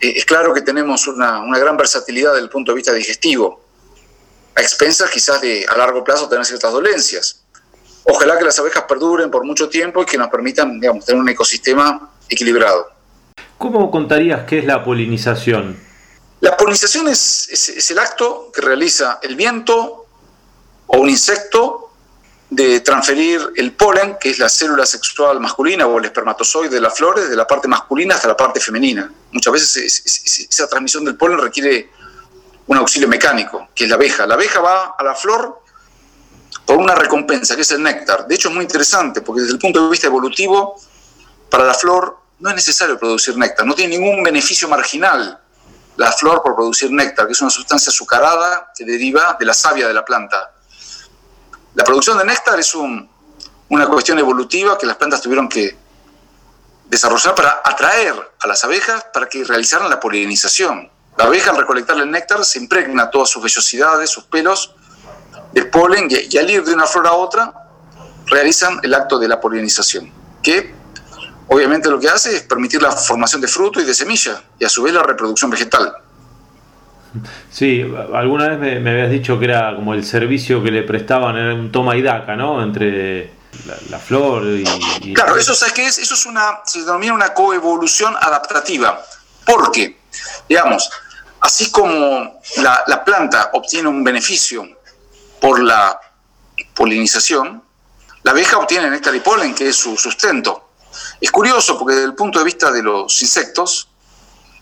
Eh, es claro que tenemos una, una gran versatilidad desde el punto de vista digestivo, a expensas quizás de a largo plazo tener ciertas dolencias. Ojalá que las abejas perduren por mucho tiempo y que nos permitan digamos, tener un ecosistema equilibrado. ¿Cómo contarías qué es la polinización? La polinización es, es, el acto que realiza el viento o un insecto de transferir el polen, que es la célula sexual masculina o el espermatozoide de las flores, de la parte masculina hasta la parte femenina. Muchas veces esa transmisión del polen requiere un auxilio mecánico, que es la abeja. La abeja va a la flor por una recompensa, que es el néctar. De hecho, es muy interesante, porque desde el punto de vista evolutivo, para la flor no es necesario producir néctar, no tiene ningún beneficio marginal la flor por producir néctar, que es una sustancia azucarada que deriva de la savia de la planta. La producción de néctar es una cuestión evolutiva que las plantas tuvieron que desarrollar para atraer a las abejas para que realizaran la polinización. La abeja al recolectar el néctar se impregna todas sus vellosidades, sus pelos, de polen y, y al ir de una flor a otra realizan el acto de la polinización, que obviamente lo que hace es permitir la formación de fruto y de semilla y a su vez la reproducción vegetal. Sí, alguna vez me, habías dicho que era como el servicio que le prestaban, era un toma y daca, ¿no? Entre la, flor y, Claro, eso, ¿sabes qué es? Eso es una, se denomina una coevolución adaptativa. Porque, digamos, así como la, la planta obtiene un beneficio por la polinización, la abeja obtiene néctar y polen, que es su sustento. Es curioso porque desde el punto de vista de los insectos,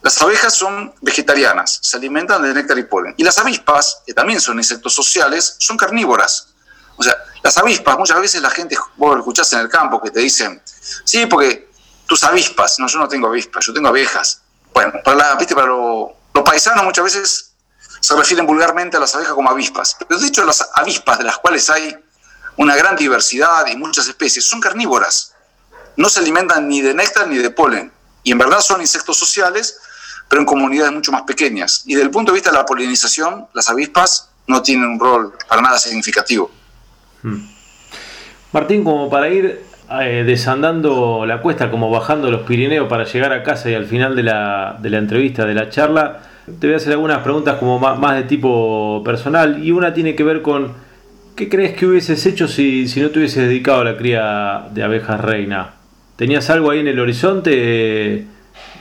las abejas son vegetarianas, se alimentan de néctar y polen. Y las avispas, que también son insectos sociales, son carnívoras. O sea, las avispas, muchas veces la gente, vos lo escuchás en el campo, que te dicen, sí, porque tus avispas, no, yo no tengo avispas, yo tengo abejas. Bueno, para, la, ¿viste? para los paisanos muchas veces se refieren vulgarmente a las abejas como avispas. Pero de hecho las avispas, de las cuales hay una gran diversidad y muchas especies, son carnívoras no se alimentan ni de néctar ni de polen. Y en verdad son insectos sociales, pero en comunidades mucho más pequeñas. Y desde el punto de vista de la polinización, las avispas no tienen un rol para nada significativo. Hmm. Martín, como para ir eh, desandando la cuesta, como bajando los Pirineos para llegar a casa y al final de la, de la entrevista, de la charla, te voy a hacer algunas preguntas como más, de tipo personal y una tiene que ver con ¿qué crees que hubieses hecho si, no te hubieses dedicado a la cría de abejas reina? ¿Tenías algo ahí en el horizonte eh,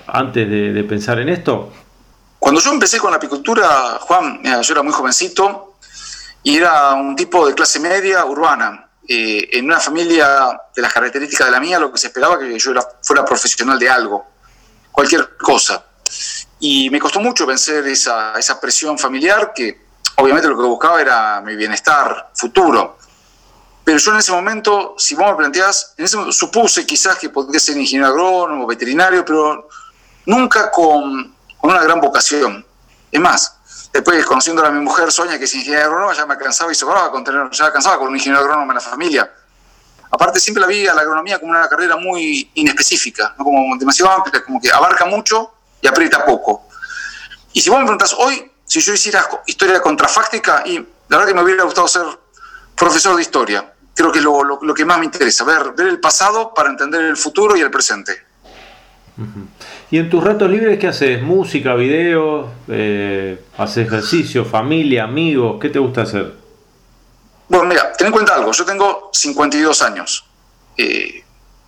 antes de, pensar en esto? Cuando yo empecé con la apicultura, Juan, yo era muy jovencito y era un tipo de clase media urbana. Eh, en una familia de las características de la mía, lo que se esperaba que yo fuera profesional de algo, cualquier cosa. Y me costó mucho vencer esa, esa presión familiar que obviamente lo que buscaba era mi bienestar futuro. Pero yo en ese momento, si vos me planteás, en ese momento, supuse quizás que podría ser ingeniero agrónomo, veterinario, pero nunca con, con, una gran vocación. Es más, después conociendo a mi mujer, Sonia, que es ingeniera agrónoma, ya me cansaba y sobraba con tener, ya cansaba con un ingeniero agrónomo en la familia. Aparte, siempre la vi a la agronomía como una carrera muy inespecífica, ¿no? como demasiado amplia, como que abarca mucho y aprieta poco. Y si vos me preguntás hoy, si yo hiciera historia contrafáctica, y la verdad que me hubiera gustado ser profesor de historia creo que es lo, que más me interesa, ver, ver el pasado para entender el futuro y el presente. ¿Y en tus ratos libres qué haces? ¿Música, video? Eh, ¿Haces ejercicio, familia, amigos? ¿Qué te gusta hacer? Bueno, mira, ten en cuenta algo. Yo tengo 52 años. Eh,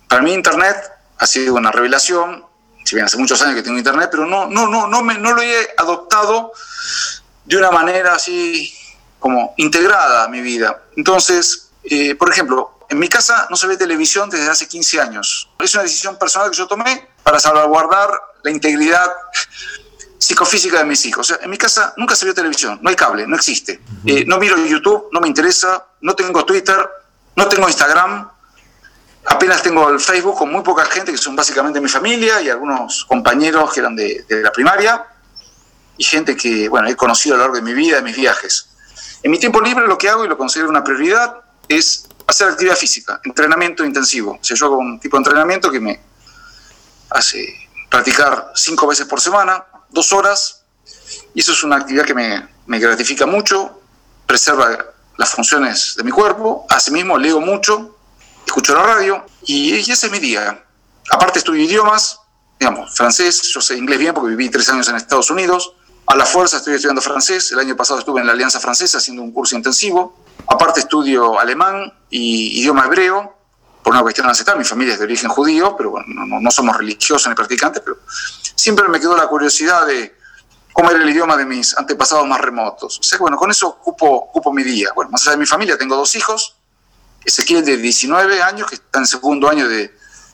para mí Internet ha sido una revelación. Si bien hace muchos años que tengo Internet, pero no, no, no, no, me, no lo he adoptado de una manera así como integrada a mi vida. Entonces, eh, por ejemplo, en mi casa no se ve televisión desde hace 15 años. Es una decisión personal que yo tomé para salvaguardar la integridad psicofísica de mis hijos. O sea, en mi casa nunca se vio televisión, no hay cable, no existe. Eh, no miro YouTube, no me interesa, no tengo Twitter, no tengo Instagram, apenas tengo el Facebook con muy poca gente que son básicamente mi familia y algunos compañeros que eran de, de la primaria y gente que, bueno, he conocido a lo largo de mi vida, de mis viajes. En mi tiempo libre lo que hago y lo considero una prioridad es hacer actividad física, entrenamiento intensivo. O sea, yo hago un tipo de entrenamiento que me hace practicar cinco veces por semana, dos horas, y eso es una actividad que me, gratifica mucho, preserva las funciones de mi cuerpo. Asimismo, leo mucho, escucho la radio y, ese es mi día. Aparte, estudio idiomas, digamos, francés, yo sé inglés bien porque viví tres años en Estados Unidos. A la fuerza estoy estudiando francés. El año pasado estuve en la Alianza Francesa haciendo un curso intensivo. Aparte estudio alemán y idioma hebreo por una cuestión ancestral. Mi familia es de origen judío, pero bueno, no, no somos religiosos ni practicantes, pero siempre me quedó la curiosidad de cómo era el idioma de mis antepasados más remotos. O sea, bueno, con eso ocupo, ocupo mi día. Bueno, más allá de mi familia, tengo dos hijos. Ezequiel de 19 años, que está en segundo año de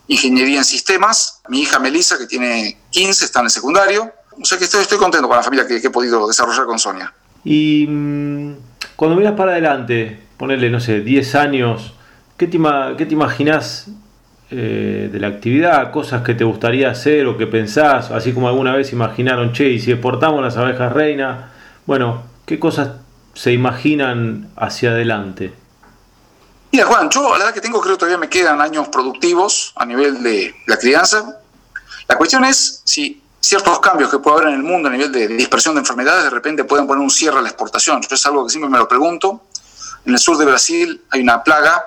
ingeniería en sistemas. Mi hija Melissa, que tiene 15, está en el secundario. O sea que estoy, estoy contento con la familia que, he podido desarrollar con Sonia. Y mm, cuando miras para adelante, ponerle, no sé, 10 años, ¿qué te, imaginas eh, de la actividad, cosas que te gustaría hacer o que pensás, así como alguna vez imaginaron, che, y si exportamos las abejas reina, bueno, ¿qué cosas se imaginan hacia adelante? Mira, Juan, yo a la edad que tengo creo que todavía me quedan años productivos a nivel de la crianza. La cuestión es si ciertos cambios que puede haber en el mundo a nivel de dispersión de enfermedades de repente pueden poner un cierre a la exportación. Yo es algo que siempre me lo pregunto. En el sur de Brasil hay una plaga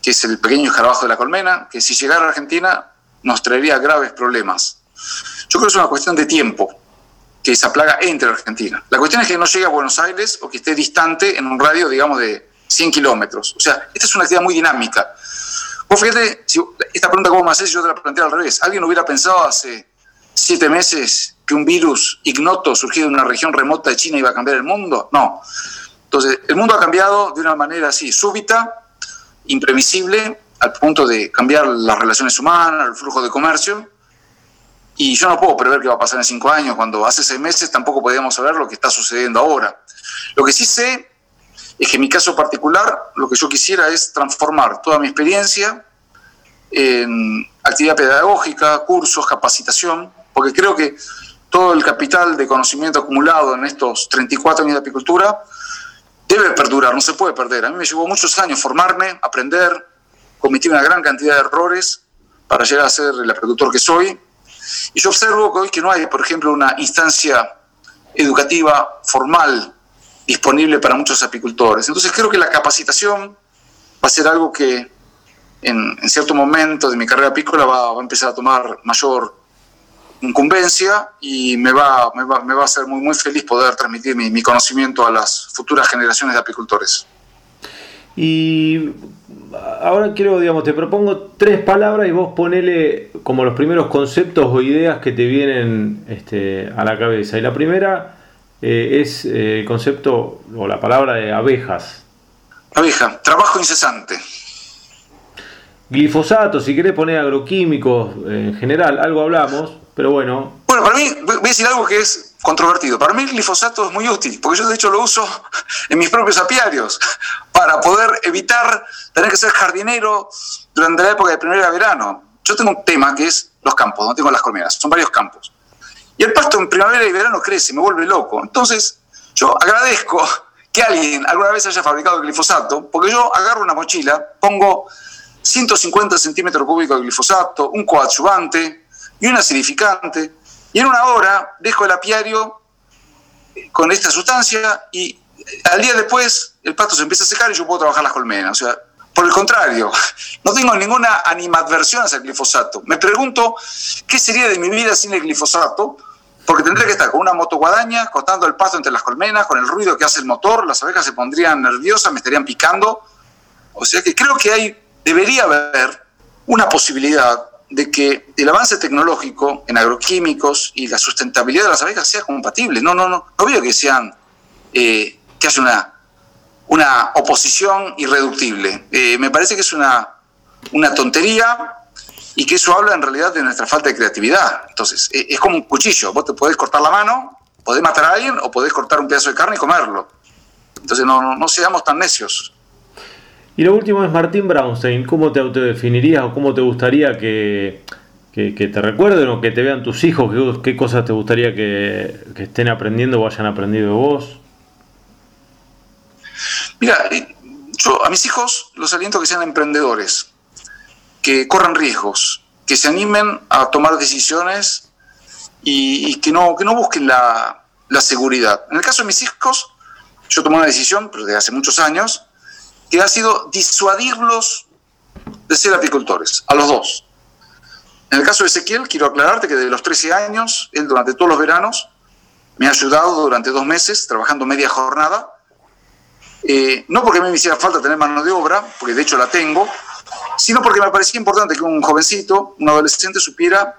que es el pequeño escarabajo de la colmena, que si llegara a Argentina nos traería graves problemas. Yo creo que es una cuestión de tiempo que esa plaga entre a Argentina. La cuestión es que no llegue a Buenos Aires o que esté distante en un radio, digamos, de 100 kilómetros. O sea, esta es una actividad muy dinámica. Vos fíjate, si esta pregunta vos me haces, yo te la planteo al revés. ¿Alguien hubiera pensado hace siete meses que un virus ignoto surgido en una región remota de China iba a cambiar el mundo? No. Entonces, el mundo ha cambiado de una manera así súbita, imprevisible al punto de cambiar las relaciones humanas, el flujo de comercio. Y yo no puedo prever qué va a pasar en cinco años, cuando hace seis meses tampoco podíamos saber lo que está sucediendo ahora. Lo que sí sé es que en mi caso particular, lo que yo quisiera es transformar toda mi experiencia en actividad pedagógica, cursos, capacitación, porque creo que todo el capital de conocimiento acumulado en estos 34 años de apicultura debe perdurar, no se puede perder. A mí me llevó muchos años formarme, aprender, cometí una gran cantidad de errores para llegar a ser el apicultor que soy. Y yo observo que hoy que no hay, por ejemplo, una instancia educativa formal disponible para muchos apicultores. Entonces creo que la capacitación va a ser algo que en, cierto momento de mi carrera apícola va, a empezar a tomar mayor incumbencia y me va, me va, me va a hacer muy, muy feliz poder transmitir mi, mi, conocimiento a las futuras generaciones de apicultores. Y ahora quiero, digamos, te propongo tres palabras y vos ponele como los primeros conceptos o ideas que te vienen este, a la cabeza. Y la primera eh, es eh, el concepto o la palabra de abejas. Abeja, trabajo incesante. Glifosato, si querés poner agroquímicos en general, algo hablamos, pero bueno. Bueno, para mí, voy a decir algo que es controvertido. Para mí el glifosato es muy útil, porque yo de hecho lo uso en mis propios apiarios, para poder evitar tener que ser jardinero durante la época de primavera y verano. Yo tengo un tema que es los campos, no tengo las colmenas, son varios campos. Y el pasto en primavera y verano crece, me vuelve loco. Entonces, yo agradezco que alguien alguna vez haya fabricado glifosato, porque yo agarro una mochila, pongo 150 centímetros cúbicos de glifosato, un coadyuvante, y un acidificante, y en una hora dejo el apiario con esta sustancia y al día después el pasto se empieza a secar y yo puedo trabajar las colmenas. Por el contrario, no tengo ninguna animadversión hacia el glifosato. Me pregunto qué sería de mi vida sin el glifosato, porque tendría que estar con una motoguadaña, cortando el pasto entre las colmenas, con el ruido que hace el motor, las abejas se pondrían nerviosas, me estarían picando. O sea que creo que hay, debería haber una posibilidad de que el avance tecnológico en agroquímicos y la sustentabilidad de las abejas sea compatible. No, no, no, no veo que sean, eh, que hace una, una oposición irreductible. Eh, me parece que es una, una tontería y que eso habla en realidad de nuestra falta de creatividad. Entonces, eh, es como un cuchillo, vos te podés cortar la mano, podés matar a alguien o podés cortar un pedazo de carne y comerlo. Entonces, no, no, no seamos tan necios. Y lo último es Martín Brownstein. ¿Cómo te autodefinirías o cómo te gustaría que, te recuerden o que te vean tus hijos? ¿Qué, cosas te gustaría que, estén aprendiendo o hayan aprendido de vos? Mira, eh, yo a mis hijos los aliento que sean emprendedores, que corran riesgos, que se animen a tomar decisiones y, que, no, que no busquen la, la seguridad. En el caso de mis hijos, yo tomé una decisión, pero desde hace muchos años, que ha sido disuadirlos de ser apicultores, a los dos. En el caso de Ezequiel, quiero aclararte que desde los 13 años, él durante todos los veranos me ha ayudado durante dos meses, trabajando media jornada, eh, no porque me hiciera falta tener mano de obra, porque de hecho la tengo, sino porque me parecía importante que un jovencito, un adolescente, supiera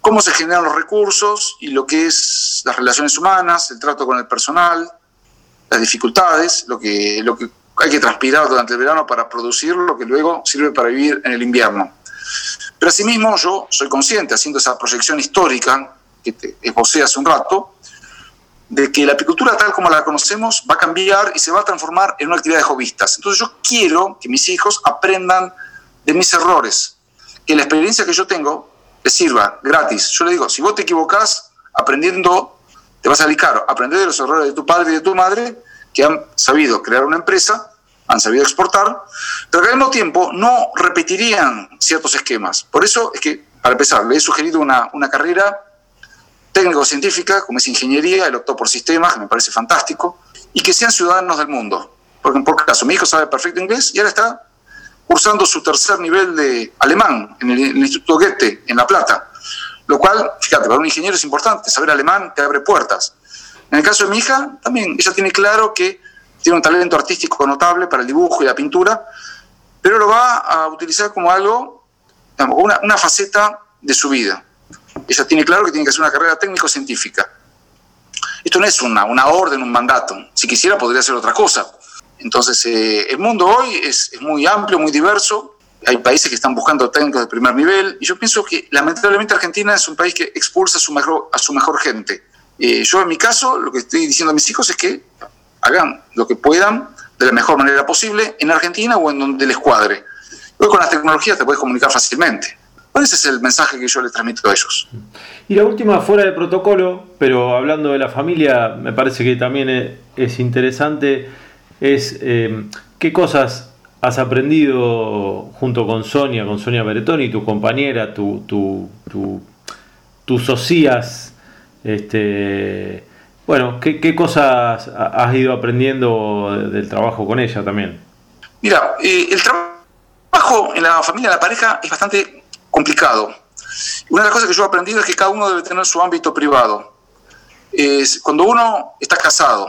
cómo se generan los recursos y lo que es las relaciones humanas, el trato con el personal, las dificultades, lo que, lo que hay que transpirar durante el verano para producir lo que luego sirve para vivir en el invierno. Pero asimismo yo soy consciente, haciendo esa proyección histórica que te esbocé hace un rato, de que la apicultura tal como la conocemos va a cambiar y se va a transformar en una actividad de hobbyistas. Entonces yo quiero que mis hijos aprendan de mis errores, que la experiencia que yo tengo les sirva gratis. Yo le digo, si vos te equivocás aprendiendo, te vas a salir caro. Aprender de los errores de tu padre y de tu madre, que han sabido crear una empresa, han sabido exportar, pero que al mismo tiempo no repetirían ciertos esquemas. Por eso es que, para empezar, le he sugerido una, una carrera técnico-científica, como es ingeniería, él optó por sistemas, que me parece fantástico, y que sean ciudadanos del mundo. Porque en por caso, mi hijo sabe perfecto inglés y ahora está cursando su tercer nivel de alemán en el, Instituto Goethe, en La Plata. Lo cual, fíjate, para un ingeniero es importante, saber alemán te abre puertas. En el caso de mi hija, también ella tiene claro que tiene un talento artístico notable para el dibujo y la pintura, pero lo va a utilizar como algo, una, una faceta de su vida. Ella tiene claro que tiene que hacer una carrera técnico-científica. Esto no es una, una orden, un mandato. Si quisiera podría hacer otra cosa. Entonces, eh, el mundo hoy es, es, muy amplio, muy diverso. Hay países que están buscando técnicos de primer nivel. Y yo pienso que lamentablemente Argentina es un país que expulsa a su mejor, a su mejor gente. Eh, yo en mi caso, lo que estoy diciendo a mis hijos es que hagan lo que puedan de la mejor manera posible en Argentina o en donde les cuadre. Hoy con las tecnologías te puedes comunicar fácilmente. Ese es el mensaje que yo les transmito a ellos. Y la última, fuera de protocolo, pero hablando de la familia, me parece que también es, interesante, es eh, qué cosas has aprendido junto con Sonia, con Sonia Beretoni, tu compañera, tu, tu, tu, tus socias, este, bueno, ¿qué, ¿qué, cosas has ido aprendiendo del trabajo con ella también? Mira, eh, el trabajo en la familia, en la pareja, es bastante complicado. Una de las cosas que yo he aprendido es que cada uno debe tener su ámbito privado. Es, cuando uno está casado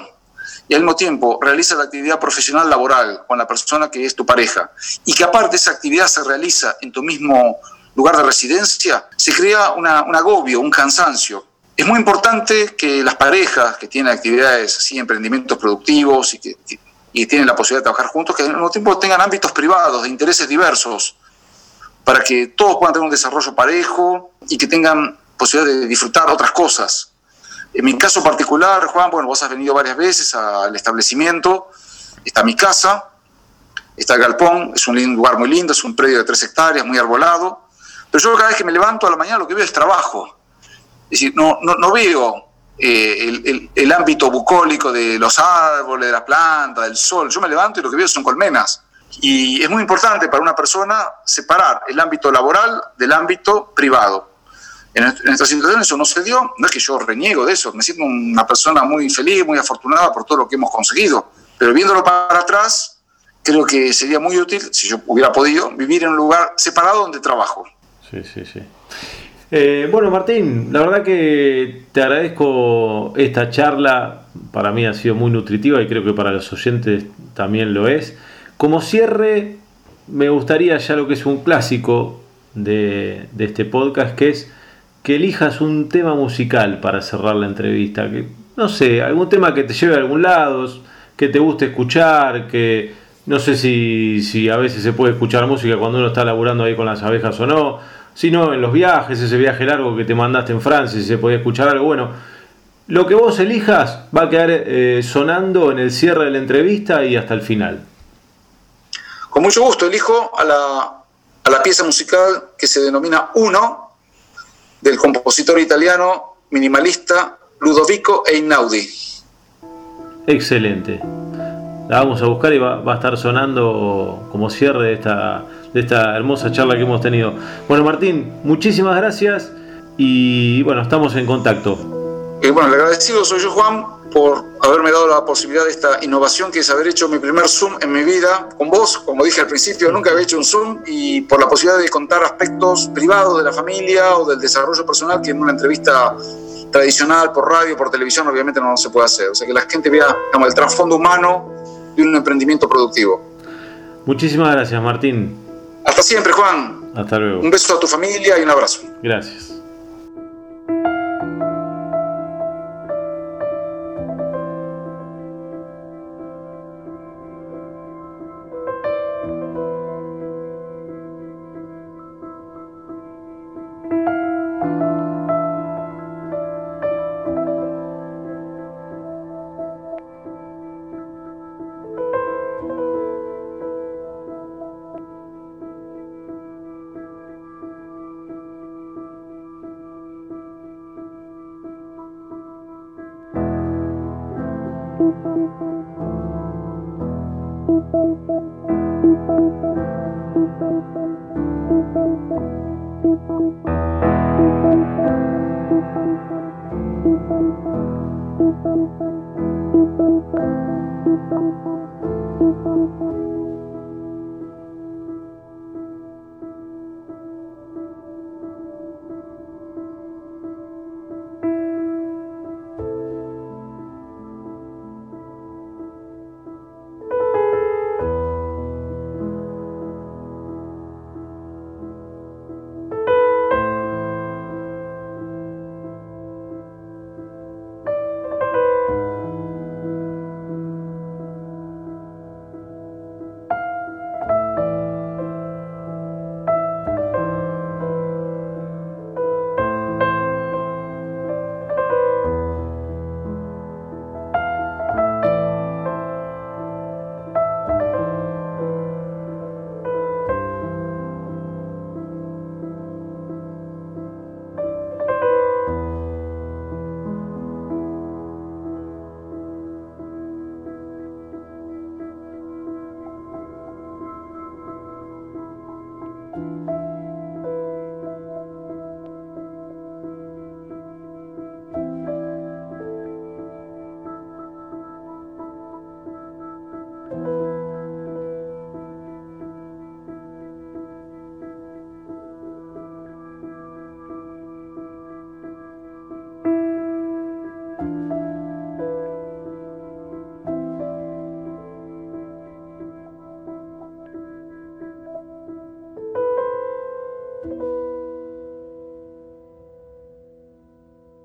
y al mismo tiempo realiza la actividad profesional laboral con la persona que es tu pareja y que aparte esa actividad se realiza en tu mismo lugar de residencia, se crea una, un agobio, un cansancio. Es muy importante que las parejas que tienen actividades así, emprendimientos productivos y que y tienen la posibilidad de trabajar juntos, que al mismo tiempo tengan ámbitos privados de intereses diversos para que todos puedan tener un desarrollo parejo y que tengan posibilidad de disfrutar otras cosas. En mi caso particular, Juan, bueno, vos has venido varias veces al establecimiento, está mi casa, está el galpón, es un lugar muy lindo, es un predio de tres hectáreas, muy arbolado, pero yo cada vez que me levanto a la mañana lo que veo es trabajo. Es decir, no, no, no veo eh, el, el, el, ámbito bucólico de los árboles, de la planta, del sol, yo me levanto y lo que veo son colmenas. Y es muy importante para una persona separar el ámbito laboral del ámbito privado. En, esta situación eso no se dio, no es que yo reniego de eso, me siento una persona muy feliz, muy afortunada por todo lo que hemos conseguido, pero viéndolo para atrás, creo que sería muy útil, si yo hubiera podido, vivir en un lugar separado donde trabajo. Sí, sí, sí. Eh, bueno, Martín, la verdad que te agradezco esta charla, para mí ha sido muy nutritiva y creo que para los oyentes también lo es. Como cierre, me gustaría ya lo que es un clásico de, este podcast, que es que elijas un tema musical para cerrar la entrevista. Que, no sé, algún tema que te lleve a algún lado, que te guste escuchar, que no sé si, a veces se puede escuchar música cuando uno está laburando ahí con las abejas o no, si no en los viajes, ese viaje largo que te mandaste en Francia, si se podía escuchar algo, bueno, lo que vos elijas va a quedar eh, sonando en el cierre de la entrevista y hasta el final. Con mucho gusto elijo a la, a la pieza musical que se denomina Uno, del compositor italiano minimalista Ludovico Einaudi. Excelente. La vamos a buscar y va, va, a estar sonando como cierre de esta, de esta hermosa charla que hemos tenido. Bueno, Martín, muchísimas gracias y bueno, estamos en contacto. Bueno, el agradecido soy yo, Juan, por haberme dado la posibilidad de esta innovación que es haber hecho mi primer Zoom en mi vida con vos. Como dije al principio, nunca había hecho un Zoom y por la posibilidad de contar aspectos privados de la familia o del desarrollo personal que en una entrevista tradicional por radio, por televisión, obviamente no se puede hacer. O sea, que la gente vea el trasfondo humano de un emprendimiento productivo. Muchísimas gracias, Martín. Hasta siempre, Juan. Hasta luego. Un beso a tu familia y un abrazo. Gracias.